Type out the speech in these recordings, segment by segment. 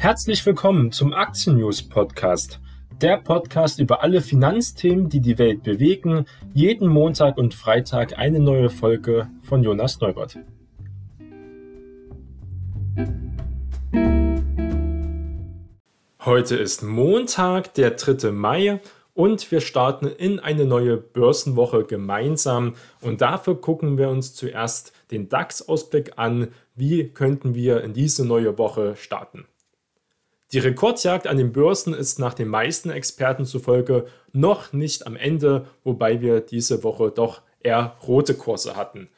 Herzlich willkommen zum Aktien News Podcast. Der Podcast über alle Finanzthemen, die die Welt bewegen. Jeden Montag und Freitag eine neue Folge von Jonas Neubert. Heute ist Montag, der 3. Mai und wir starten in eine neue Börsenwoche gemeinsam. Und dafür gucken wir uns zuerst den DAX-Ausblick an. Wie könnten wir in diese neue Woche starten? Die Rekordjagd an den Börsen ist nach den meisten Experten zufolge noch nicht am Ende, wobei wir diese Woche doch eher rote Kurse hatten.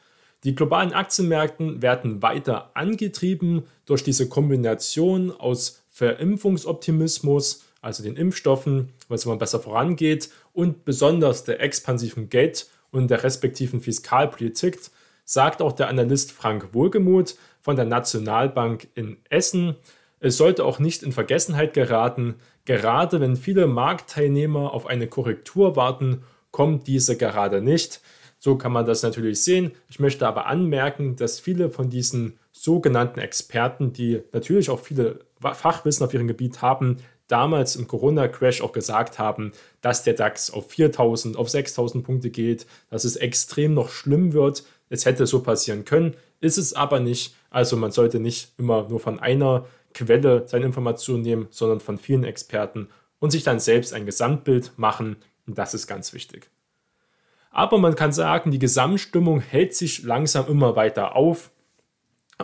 Die globalen Aktienmärkten werden weiter angetrieben durch diese Kombination aus Verimpfungsoptimismus, also den Impfstoffen, was immer besser vorangeht, und besonders der expansiven Geld- und der respektiven Fiskalpolitik, sagt auch der Analyst Frank Wohlgemuth von der Nationalbank in Essen. Es sollte auch nicht in Vergessenheit geraten, gerade wenn viele Marktteilnehmer auf eine Korrektur warten, kommt diese gerade nicht. So kann man das natürlich sehen. Ich möchte aber anmerken, dass viele von diesen sogenannten Experten, die natürlich auch viele Fachwissen auf ihrem Gebiet haben, damals im Corona-Crash auch gesagt haben, dass der DAX auf 4000, auf 6000 Punkte geht, dass es extrem noch schlimm wird. Es hätte so passieren können, ist es aber nicht. Also man sollte nicht immer nur von einer Quelle seine Informationen nehmen, sondern von vielen Experten und sich dann selbst ein Gesamtbild machen. Das ist ganz wichtig. Aber man kann sagen, die Gesamtstimmung hält sich langsam immer weiter auf.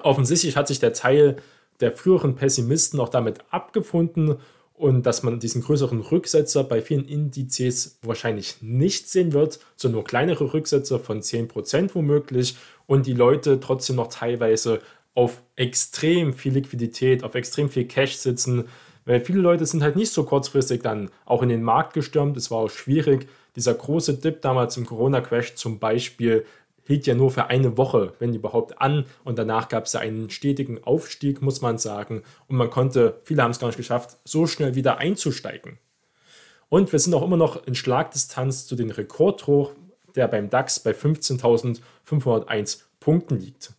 Offensichtlich hat sich der Teil der früheren Pessimisten auch damit abgefunden und dass man diesen größeren Rücksetzer bei vielen Indizes wahrscheinlich nicht sehen wird, sondern nur kleinere Rücksetzer von 10% womöglich und die Leute trotzdem noch teilweise auf extrem viel Liquidität, auf extrem viel Cash sitzen, weil viele Leute sind halt nicht so kurzfristig dann auch in den Markt gestürmt. Es war auch schwierig. Dieser große Dip damals im Corona-Crash zum Beispiel hielt ja nur für eine Woche, wenn überhaupt, an. Und danach gab es ja einen stetigen Aufstieg, muss man sagen. Und man konnte, viele haben es gar nicht geschafft, so schnell wieder einzusteigen. Und wir sind auch immer noch in Schlagdistanz zu den Rekordhoch, der beim DAX bei 15.501 Punkten liegt.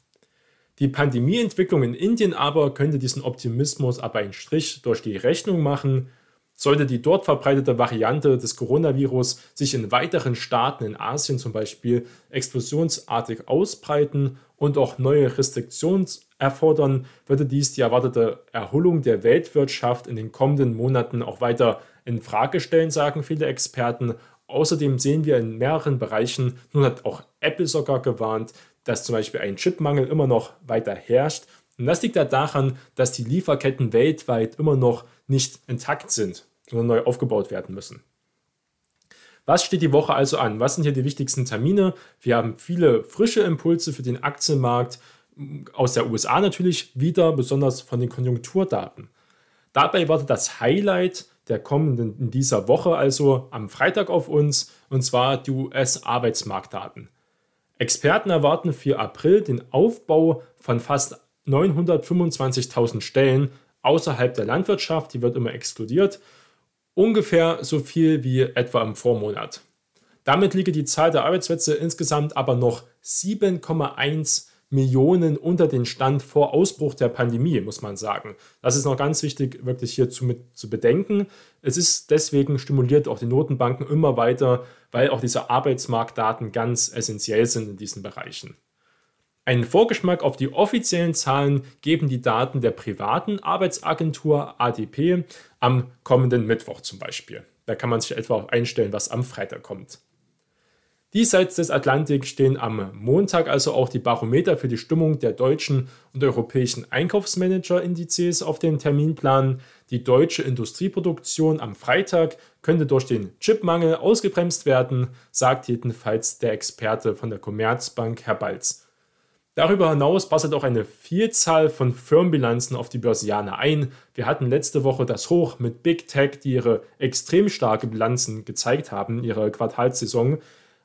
Die Pandemieentwicklung in Indien aber könnte diesen Optimismus aber einen Strich durch die Rechnung machen. Sollte die dort verbreitete Variante des Coronavirus sich in weiteren Staaten in Asien zum Beispiel explosionsartig ausbreiten und auch neue Restriktionen erfordern, würde dies die erwartete Erholung der Weltwirtschaft in den kommenden Monaten auch weiter in Frage stellen, sagen viele Experten. Außerdem sehen wir in mehreren Bereichen, nun hat auch Apple sogar gewarnt, dass zum Beispiel ein Chipmangel immer noch weiter herrscht. Und das liegt ja daran, dass die Lieferketten weltweit immer noch nicht intakt sind, sondern neu aufgebaut werden müssen. Was steht die Woche also an? Was sind hier die wichtigsten Termine? Wir haben viele frische Impulse für den Aktienmarkt aus der USA natürlich wieder, besonders von den Konjunkturdaten. Dabei wartet das Highlight der kommenden in dieser Woche also am Freitag auf uns, und zwar die US-Arbeitsmarktdaten. Experten erwarten für April den Aufbau von fast 925.000 Stellen außerhalb der Landwirtschaft, die wird immer exkludiert, ungefähr so viel wie etwa im Vormonat. Damit liege die Zahl der Arbeitsplätze insgesamt aber noch 7,1 Millionen unter den Stand vor Ausbruch der Pandemie, muss man sagen. Das ist noch ganz wichtig, wirklich hier zu, mit, zu bedenken. Es ist deswegen stimuliert auch die Notenbanken immer weiter, weil auch diese Arbeitsmarktdaten ganz essentiell sind in diesen Bereichen. Einen Vorgeschmack auf die offiziellen Zahlen geben die Daten der privaten Arbeitsagentur ADP am kommenden Mittwoch zum Beispiel. Da kann man sich etwa einstellen, was am Freitag kommt. Diesseits des Atlantik stehen am Montag also auch die Barometer für die Stimmung der deutschen und europäischen Einkaufsmanager-Indizes auf dem Terminplan. Die deutsche Industrieproduktion am Freitag könnte durch den Chipmangel ausgebremst werden, sagt jedenfalls der Experte von der Commerzbank, Herr Balz. Darüber hinaus passt auch eine Vielzahl von Firmenbilanzen auf die Börsianer ein. Wir hatten letzte Woche das Hoch mit Big Tech, die ihre extrem starke Bilanzen gezeigt haben, ihre Quartalssaison.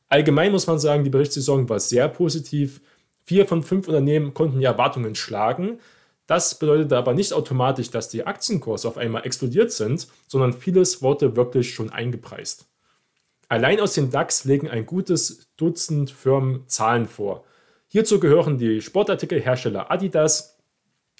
Allgemein muss man sagen, die Berichtssaison war sehr positiv. Vier von fünf Unternehmen konnten die Erwartungen schlagen. Das bedeutet aber nicht automatisch, dass die Aktienkurse auf einmal explodiert sind, sondern vieles wurde wirklich schon eingepreist. Allein aus dem DAX legen ein gutes Dutzend Firmen Zahlen vor. Hierzu gehören die Sportartikelhersteller Adidas,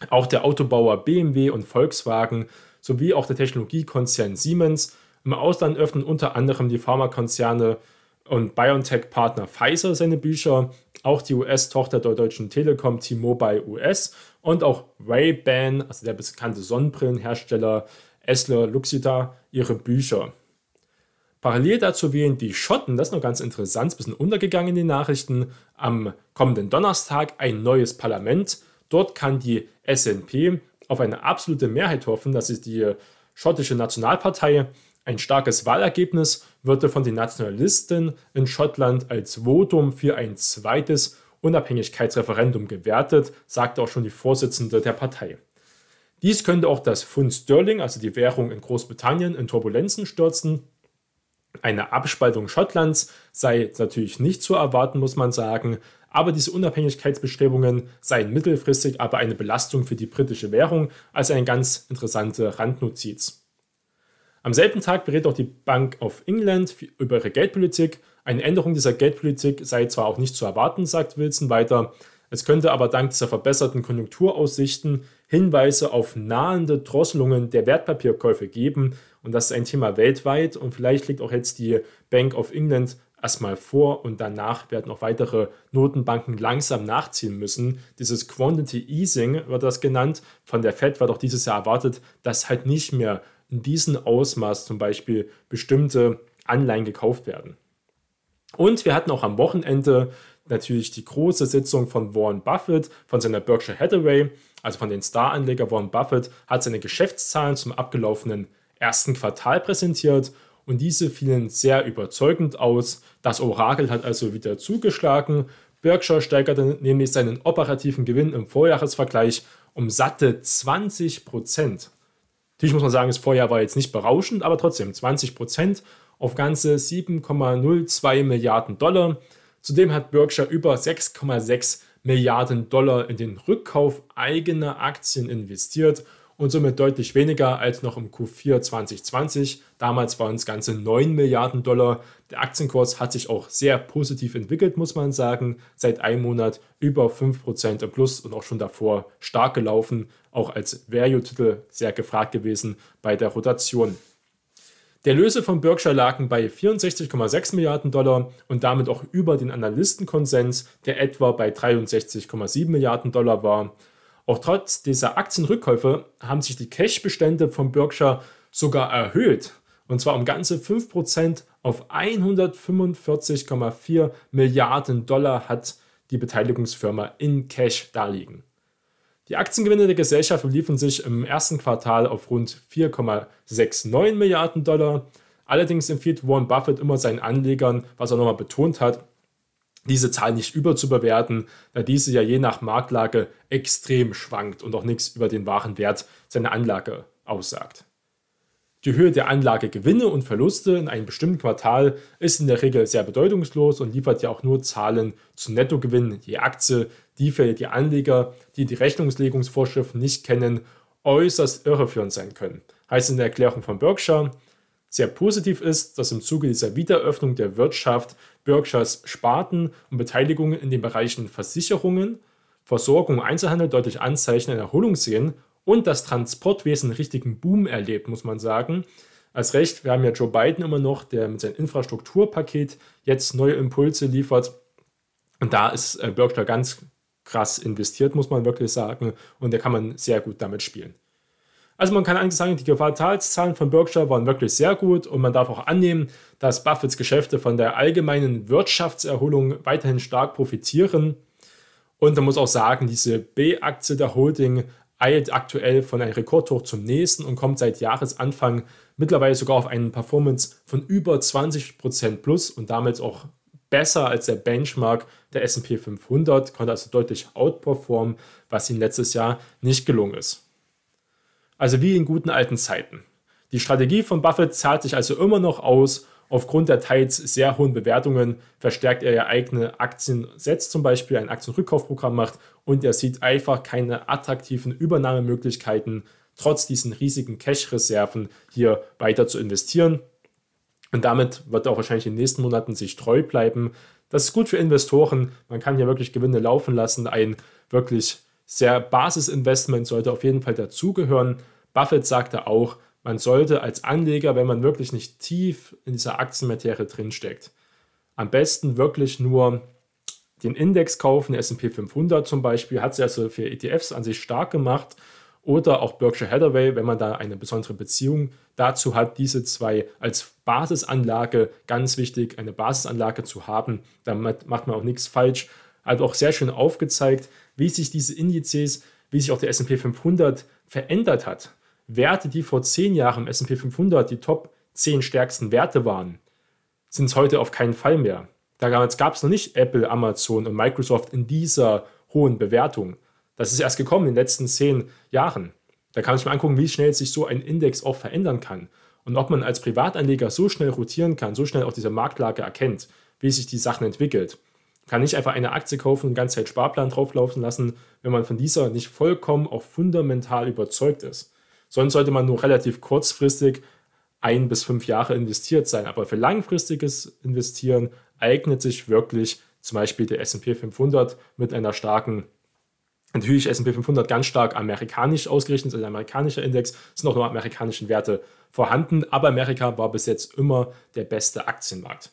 Auch der Autobauer BMW und Volkswagen sowie auch der Technologiekonzern Siemens. Im Ausland öffnen unter anderem die Pharmakonzerne und BioNTech-Partner Pfizer seine Bücher, auch die US-Tochter der Deutschen Telekom T-Mobile US und auch Ray-Ban, also der bekannte Sonnenbrillenhersteller Esler Luxita, ihre Bücher. Parallel dazu wählen die Schotten, das ist noch ganz interessant, ein bisschen untergegangen in den Nachrichten, am kommenden Donnerstag ein neues Parlament. Dort kann die SNP auf eine absolute Mehrheit hoffen, das ist die schottische Nationalpartei. Ein starkes Wahlergebnis würde von den Nationalisten in Schottland als Votum für ein zweites Unabhängigkeitsreferendum gewertet, sagte auch schon die Vorsitzende der Partei. Dies könnte auch das Pfund Sterling, also die Währung in Großbritannien, in Turbulenzen stürzen. Eine Abspaltung Schottlands sei natürlich nicht zu erwarten, muss man sagen, aber diese Unabhängigkeitsbestrebungen seien mittelfristig aber eine Belastung für die britische Währung, also eine ganz interessante Randnotiz. Am selben Tag berät auch die Bank of England über ihre Geldpolitik. Eine Änderung dieser Geldpolitik sei zwar auch nicht zu erwarten, sagt Wilson weiter, es könnte aber dank dieser verbesserten Konjunkturaussichten Hinweise auf nahende Drosselungen der Wertpapierkäufe geben. Und das ist ein Thema weltweit. Und vielleicht liegt auch jetzt die Bank of England erstmal vor und danach werden auch weitere Notenbanken langsam nachziehen müssen. Dieses Quantity Easing wird das genannt. Von der Fed wird auch dieses Jahr erwartet, dass halt nicht mehr in diesem Ausmaß zum Beispiel bestimmte Anleihen gekauft werden. Und wir hatten auch am Wochenende natürlich die große Sitzung von Warren Buffett, von seiner Berkshire Hathaway, also von den Star-Anleger Warren Buffett, hat seine Geschäftszahlen zum abgelaufenen ersten Quartal präsentiert und diese fielen sehr überzeugend aus. Das Orakel hat also wieder zugeschlagen. Berkshire steigerte nämlich seinen operativen Gewinn im Vorjahresvergleich um satte 20 Prozent. Natürlich muss man sagen, das Vorjahr war jetzt nicht berauschend, aber trotzdem 20 Prozent auf ganze 7,02 Milliarden Dollar. Zudem hat Berkshire über 6,6 Milliarden Dollar in den Rückkauf eigener Aktien investiert und somit deutlich weniger als noch im Q4 2020. Damals waren es ganze 9 Milliarden Dollar. Der Aktienkurs hat sich auch sehr positiv entwickelt, muss man sagen. Seit einem Monat über 5% im Plus und auch schon davor stark gelaufen. Auch als Value-Titel sehr gefragt gewesen bei der Rotation. Der Löse von Berkshire lagen bei 64,6 Milliarden Dollar und damit auch über den Analystenkonsens, der etwa bei 63,7 Milliarden Dollar war. Auch trotz dieser Aktienrückkäufe haben sich die Cash-Bestände von Berkshire sogar erhöht. Und zwar um ganze 5% auf 145,4 Milliarden Dollar hat die Beteiligungsfirma in Cash darliegen. Die Aktiengewinne der Gesellschaft beliefen sich im ersten Quartal auf rund 4,69 Milliarden Dollar. Allerdings empfiehlt Warren Buffett immer seinen Anlegern, was er nochmal betont hat, diese Zahl nicht überzubewerten, da diese ja je nach Marktlage extrem schwankt und auch nichts über den wahren Wert seiner Anlage aussagt. Die Höhe der Anlagegewinne und Verluste in einem bestimmten Quartal ist in der Regel sehr bedeutungslos und liefert ja auch nur Zahlen zu Nettogewinn je Aktie, die für die Anleger, die die Rechnungslegungsvorschriften nicht kennen, äußerst irreführend sein können. Heißt in der Erklärung von Berkshire, sehr positiv ist, dass im Zuge dieser Wiederöffnung der Wirtschaft Berkshires Sparten und Beteiligungen in den Bereichen Versicherungen, Versorgung und Einzelhandel deutlich Anzeichen einer Erholung sehen und das Transportwesen einen richtigen Boom erlebt, muss man sagen. Als recht, wir haben ja Joe Biden immer noch, der mit seinem Infrastrukturpaket jetzt neue Impulse liefert. Und da ist äh, Berkshire ganz krass investiert, muss man wirklich sagen. Und da kann man sehr gut damit spielen. Also man kann eigentlich sagen, die Quartalszahlen von Berkshire waren wirklich sehr gut und man darf auch annehmen, dass Buffets Geschäfte von der allgemeinen Wirtschaftserholung weiterhin stark profitieren. Und man muss auch sagen, diese B-Aktie der Holding eilt aktuell von einem Rekordhoch zum nächsten und kommt seit Jahresanfang mittlerweile sogar auf einen Performance von über 20% plus und damit auch besser als der Benchmark der SP 500, konnte also deutlich outperformen, was ihm letztes Jahr nicht gelungen ist. Also wie in guten alten Zeiten. Die Strategie von Buffett zahlt sich also immer noch aus. Aufgrund der teils sehr hohen Bewertungen verstärkt er ja eigene Aktien, setzt zum Beispiel ein Aktienrückkaufprogramm macht und er sieht einfach keine attraktiven Übernahmemöglichkeiten, trotz diesen riesigen Cash-Reserven hier weiter zu investieren. Und damit wird er auch wahrscheinlich in den nächsten Monaten sich treu bleiben. Das ist gut für Investoren. Man kann hier wirklich Gewinne laufen lassen. Ein wirklich sehr Basisinvestment sollte auf jeden Fall dazugehören. Buffett sagte auch, man sollte als Anleger, wenn man wirklich nicht tief in dieser Aktienmaterie drinsteckt, am besten wirklich nur den Index kaufen, S&P 500 zum Beispiel, hat sich also für ETFs an sich stark gemacht oder auch Berkshire Hathaway, wenn man da eine besondere Beziehung dazu hat, diese zwei als Basisanlage ganz wichtig, eine Basisanlage zu haben. Damit macht man auch nichts falsch. Hat auch sehr schön aufgezeigt, wie sich diese Indizes, wie sich auch der S&P 500 verändert hat. Werte, die vor zehn Jahren im S&P 500 die Top 10 stärksten Werte waren, sind es heute auf keinen Fall mehr. Damals gab es noch nicht Apple, Amazon und Microsoft in dieser hohen Bewertung. Das ist erst gekommen in den letzten zehn Jahren. Da kann ich mir angucken, wie schnell sich so ein Index auch verändern kann. Und ob man als Privatanleger so schnell rotieren kann, so schnell auch diese Marktlage erkennt, wie sich die Sachen entwickelt. Kann nicht einfach eine Aktie kaufen und die ganze Zeit Sparplan drauflaufen lassen, wenn man von dieser nicht vollkommen auch fundamental überzeugt ist. Sonst sollte man nur relativ kurzfristig ein bis fünf Jahre investiert sein. Aber für langfristiges Investieren eignet sich wirklich zum Beispiel der SP 500 mit einer starken Natürlich S&P 500 ganz stark amerikanisch ausgerichtet, also ein amerikanischer Index, sind auch nur amerikanische Werte vorhanden, aber Amerika war bis jetzt immer der beste Aktienmarkt.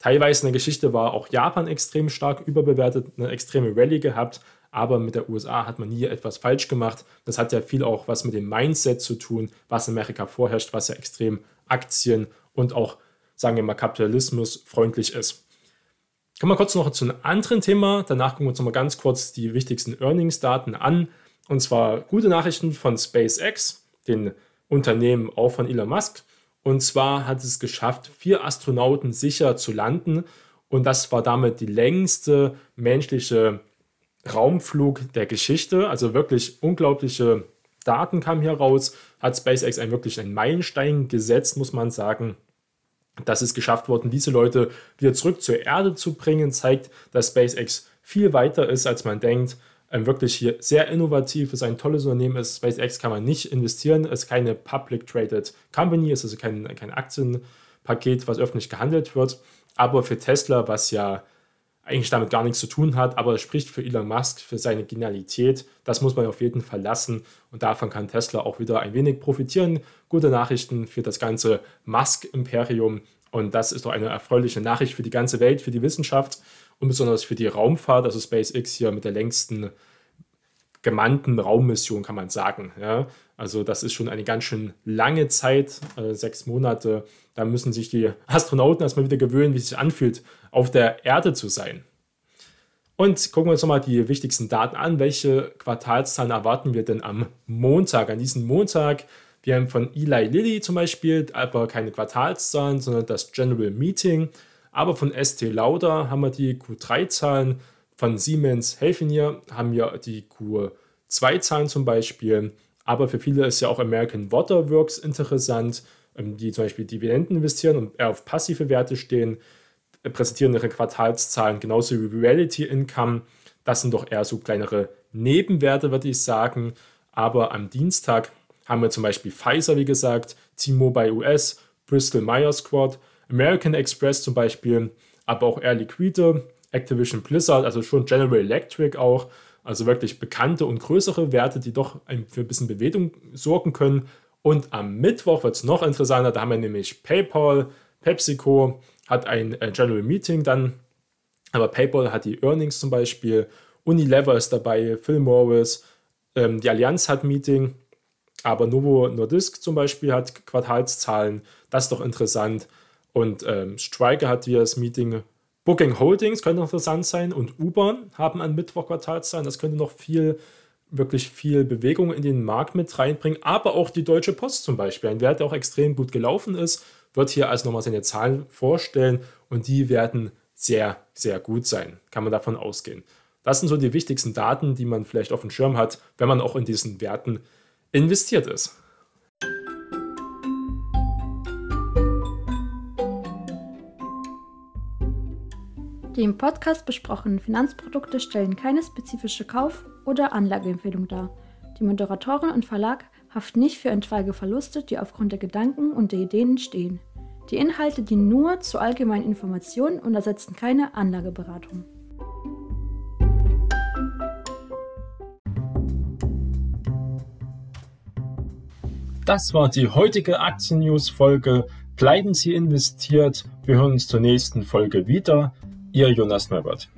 Teilweise in der Geschichte war auch Japan extrem stark überbewertet, eine extreme Rallye gehabt, aber mit der USA hat man nie etwas falsch gemacht. Das hat ja viel auch was mit dem Mindset zu tun, was in Amerika vorherrscht, was ja extrem Aktien und auch, sagen wir mal, Kapitalismus freundlich ist. Kommen wir kurz noch zu einem anderen Thema. Danach gucken wir uns noch mal ganz kurz die wichtigsten Earnings-Daten an. Und zwar gute Nachrichten von SpaceX, den Unternehmen auch von Elon Musk. Und zwar hat es geschafft, vier Astronauten sicher zu landen. Und das war damit die längste menschliche Raumflug der Geschichte. Also wirklich unglaubliche Daten kamen hier raus. Hat SpaceX ein wirklich einen Meilenstein gesetzt, muss man sagen. Das ist geschafft worden, diese Leute wieder zurück zur Erde zu bringen, zeigt, dass SpaceX viel weiter ist, als man denkt. Wirklich hier sehr innovativ ist, ein tolles Unternehmen ist. SpaceX kann man nicht investieren, ist keine Public Traded Company, ist also kein, kein Aktienpaket, was öffentlich gehandelt wird. Aber für Tesla, was ja eigentlich damit gar nichts zu tun hat, aber es spricht für Elon Musk, für seine Genialität. Das muss man auf jeden Fall lassen und davon kann Tesla auch wieder ein wenig profitieren. Gute Nachrichten für das ganze Musk-Imperium und das ist doch eine erfreuliche Nachricht für die ganze Welt, für die Wissenschaft und besonders für die Raumfahrt. Also SpaceX hier mit der längsten gemannten Raummission, kann man sagen. Ja? Also das ist schon eine ganz schön lange Zeit, äh, sechs Monate. Da müssen sich die Astronauten erstmal wieder gewöhnen, wie es sich anfühlt, auf der Erde zu sein. Und gucken wir uns nochmal die wichtigsten Daten an. Welche Quartalszahlen erwarten wir denn am Montag? An diesem Montag, wir haben von Eli Lilly zum Beispiel, aber keine Quartalszahlen, sondern das General Meeting. Aber von ST Lauder haben wir die Q3-Zahlen von Siemens Healthineer haben wir die Q2-Zahlen zum Beispiel, aber für viele ist ja auch American Water Works interessant, ähm, die zum Beispiel Dividenden investieren und eher auf passive Werte stehen, äh, präsentieren ihre Quartalszahlen genauso wie Reality Income. Das sind doch eher so kleinere Nebenwerte, würde ich sagen. Aber am Dienstag haben wir zum Beispiel Pfizer, wie gesagt, T-Mobile US, Bristol Myers Squad, American Express zum Beispiel, aber auch Air Liquide, Activision Blizzard, also schon General Electric auch. Also wirklich bekannte und größere Werte, die doch für ein bisschen Bewegung sorgen können. Und am Mittwoch wird es noch interessanter. Da haben wir nämlich PayPal, PepsiCo hat ein äh, General Meeting dann. Aber PayPal hat die Earnings zum Beispiel. Unilever ist dabei, Phil Morris. Ähm, die Allianz hat Meeting. Aber Novo Nordisk zum Beispiel hat Quartalszahlen. Das ist doch interessant. Und ähm, Striker hat hier das Meeting Booking Holdings könnte interessant sein und U-Bahn haben an Mittwoch Quartalszahlen. Das könnte noch viel, wirklich viel Bewegung in den Markt mit reinbringen. Aber auch die Deutsche Post zum Beispiel, ein Wert, der auch extrem gut gelaufen ist, wird hier also nochmal seine Zahlen vorstellen und die werden sehr, sehr gut sein. Kann man davon ausgehen. Das sind so die wichtigsten Daten, die man vielleicht auf dem Schirm hat, wenn man auch in diesen Werten investiert ist. Die im Podcast besprochenen Finanzprodukte stellen keine spezifische Kauf- oder Anlageempfehlung dar. Die Moderatorin und Verlag haften nicht für entfallige Verluste, die aufgrund der Gedanken und der Ideen entstehen. Die Inhalte dienen nur zur allgemeinen Information und ersetzen keine Anlageberatung. Das war die heutige Aktien-News-Folge. Bleiben Sie investiert. Wir hören uns zur nächsten Folge wieder. Ihr Jonas Neubert.